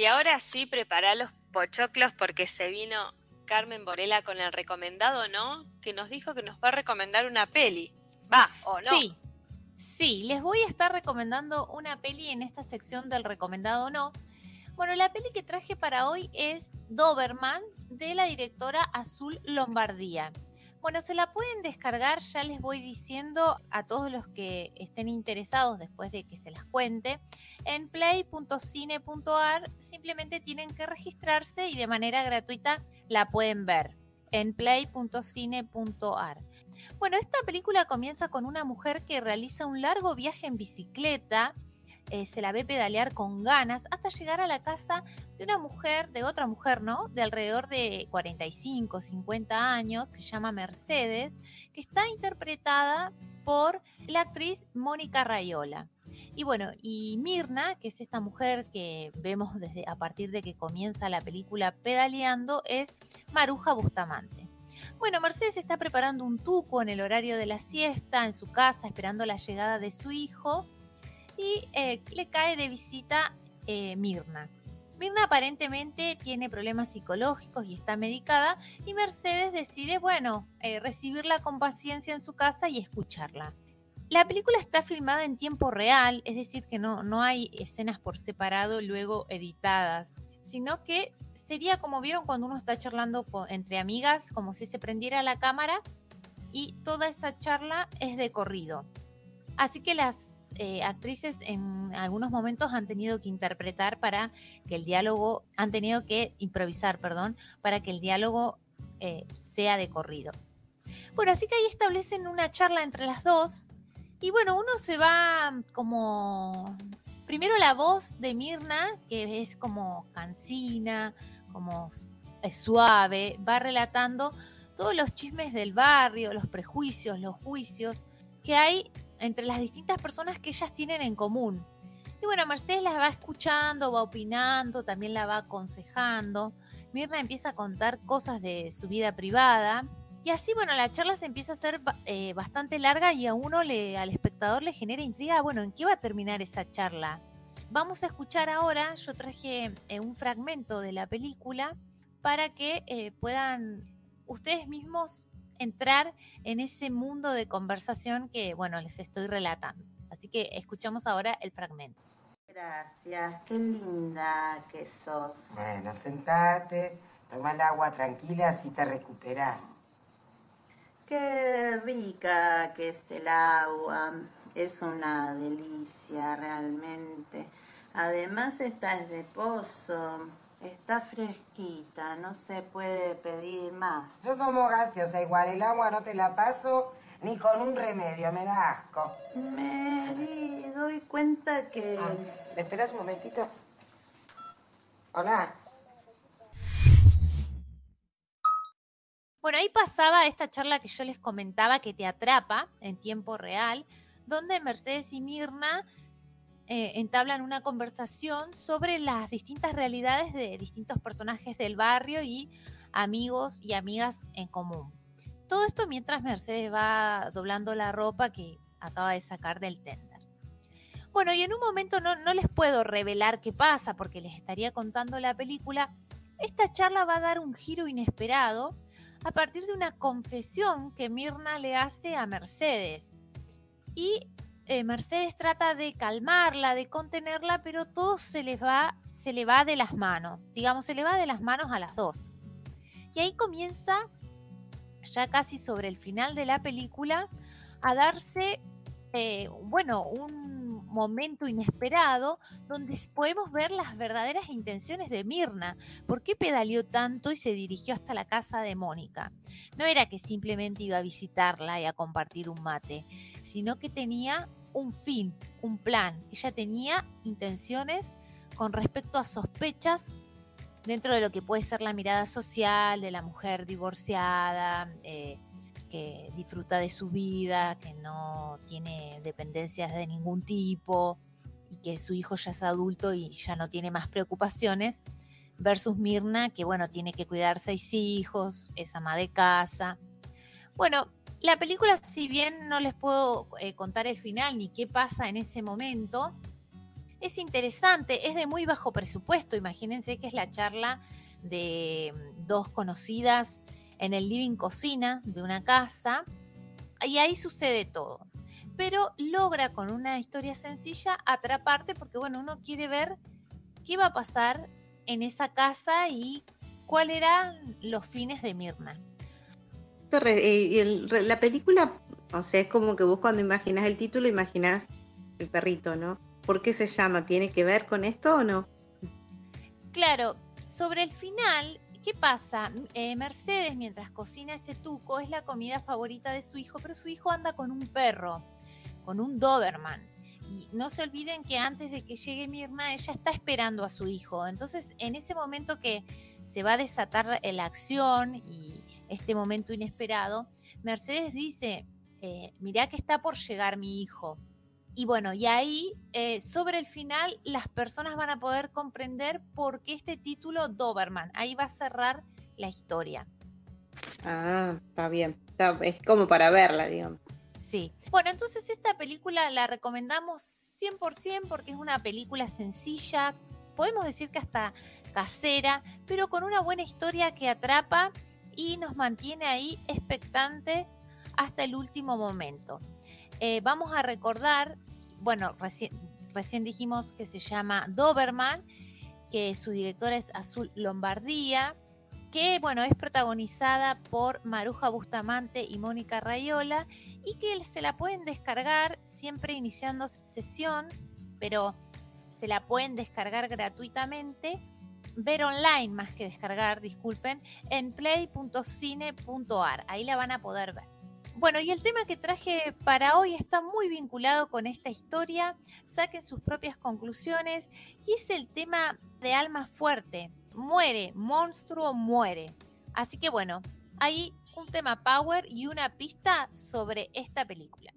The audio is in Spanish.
Y ahora sí, prepara los pochoclos porque se vino Carmen Borela con el recomendado, ¿no? Que nos dijo que nos va a recomendar una peli. Va, o no. Sí, sí, les voy a estar recomendando una peli en esta sección del recomendado o no. Bueno, la peli que traje para hoy es Doberman de la directora Azul Lombardía. Bueno, se la pueden descargar, ya les voy diciendo a todos los que estén interesados después de que se las cuente. En play.cine.ar simplemente tienen que registrarse y de manera gratuita la pueden ver en play.cine.ar. Bueno, esta película comienza con una mujer que realiza un largo viaje en bicicleta eh, se la ve pedalear con ganas hasta llegar a la casa de una mujer, de otra mujer, ¿no? De alrededor de 45, 50 años, que se llama Mercedes, que está interpretada por la actriz Mónica Rayola. Y bueno, y Mirna, que es esta mujer que vemos desde a partir de que comienza la película pedaleando, es Maruja Bustamante. Bueno, Mercedes está preparando un tuco en el horario de la siesta en su casa, esperando la llegada de su hijo y eh, le cae de visita eh, Mirna. Mirna aparentemente tiene problemas psicológicos y está medicada y Mercedes decide, bueno, eh, recibirla con paciencia en su casa y escucharla. La película está filmada en tiempo real, es decir, que no, no hay escenas por separado luego editadas, sino que sería como vieron cuando uno está charlando entre amigas, como si se prendiera la cámara y toda esa charla es de corrido. Así que las eh, actrices en algunos momentos han tenido que interpretar para que el diálogo, han tenido que improvisar, perdón, para que el diálogo eh, sea de corrido. Bueno, así que ahí establecen una charla entre las dos y bueno, uno se va como... Primero la voz de Mirna, que es como cansina, como suave, va relatando todos los chismes del barrio, los prejuicios, los juicios que hay entre las distintas personas que ellas tienen en común. Y bueno, Mercedes las va escuchando, va opinando, también la va aconsejando. Mirna empieza a contar cosas de su vida privada. Y así, bueno, la charla se empieza a hacer eh, bastante larga y a uno, le, al espectador, le genera intriga, bueno, ¿en qué va a terminar esa charla? Vamos a escuchar ahora, yo traje eh, un fragmento de la película para que eh, puedan ustedes mismos entrar en ese mundo de conversación que, bueno, les estoy relatando. Así que escuchamos ahora el fragmento. Gracias, qué linda que sos. Bueno, sentate, toma el agua tranquila, así te recuperas. Qué rica que es el agua, es una delicia realmente. Además esta es de pozo, Está fresquita, no se puede pedir más. Yo tomo gaseosa igual, el agua no te la paso ni con un remedio, me da asco. Me doy cuenta que... Ah, ¿Me esperas un momentito? Hola. Bueno, ahí pasaba esta charla que yo les comentaba que te atrapa en tiempo real, donde Mercedes y Mirna eh, entablan una conversación sobre las distintas realidades de distintos personajes del barrio y amigos y amigas en común. Todo esto mientras Mercedes va doblando la ropa que acaba de sacar del tender. Bueno, y en un momento no, no les puedo revelar qué pasa porque les estaría contando la película. Esta charla va a dar un giro inesperado a partir de una confesión que Mirna le hace a Mercedes. Y eh, Mercedes trata de calmarla, de contenerla, pero todo se le va, se le va de las manos. Digamos, se le va de las manos a las dos. Y ahí comienza, ya casi sobre el final de la película, a darse, eh, bueno, un momento inesperado donde podemos ver las verdaderas intenciones de Mirna. ¿Por qué pedaleó tanto y se dirigió hasta la casa de Mónica? No era que simplemente iba a visitarla y a compartir un mate, sino que tenía un fin, un plan. Ella tenía intenciones con respecto a sospechas dentro de lo que puede ser la mirada social de la mujer divorciada, eh, que disfruta de su vida, que no tiene dependencias de ningún tipo y que su hijo ya es adulto y ya no tiene más preocupaciones, versus Mirna, que bueno, tiene que cuidar seis hijos, es ama de casa. Bueno, la película, si bien no les puedo eh, contar el final ni qué pasa en ese momento, Es interesante, es de muy bajo presupuesto. Imagínense que es la charla de dos conocidas en el living cocina de una casa y ahí sucede todo. Pero logra con una historia sencilla atraparte porque bueno, uno quiere ver qué va a pasar en esa casa y cuáles eran los fines de Mirna. Eh, la película, o sea, es como que vos cuando imaginas el título imaginas el perrito, ¿no? ¿Por qué se llama? ¿Tiene que ver con esto o no? Claro, sobre el final, ¿qué pasa? Eh, Mercedes, mientras cocina ese tuco, es la comida favorita de su hijo, pero su hijo anda con un perro, con un Doberman. Y no se olviden que antes de que llegue Mirna, ella está esperando a su hijo. Entonces, en ese momento que se va a desatar la acción y este momento inesperado, Mercedes dice, eh, mirá que está por llegar mi hijo. Y bueno, y ahí eh, sobre el final las personas van a poder comprender por qué este título Doberman. Ahí va a cerrar la historia. Ah, está bien. es como para verla, digamos. Sí. Bueno, entonces esta película la recomendamos 100% porque es una película sencilla, podemos decir que hasta casera, pero con una buena historia que atrapa y nos mantiene ahí expectante hasta el último momento. Eh, vamos a recordar, bueno, recién, dijimos que se llama Doberman, que su directora es Azul Lombardía, que bueno, es protagonizada por Maruja Bustamante y Mónica Rayola y que se la pueden descargar siempre iniciando sesión, pero se la pueden descargar gratuitamente, ver online más que descargar, disculpen, en play.cine.ar, ahí la van a poder ver. Bueno, y el tema que traje para hoy está muy vinculado con esta historia, saquen sus propias conclusiones, y es el tema de alma fuerte. Muere, monstruo muere. Así que bueno, hay un tema power y una pista sobre esta película.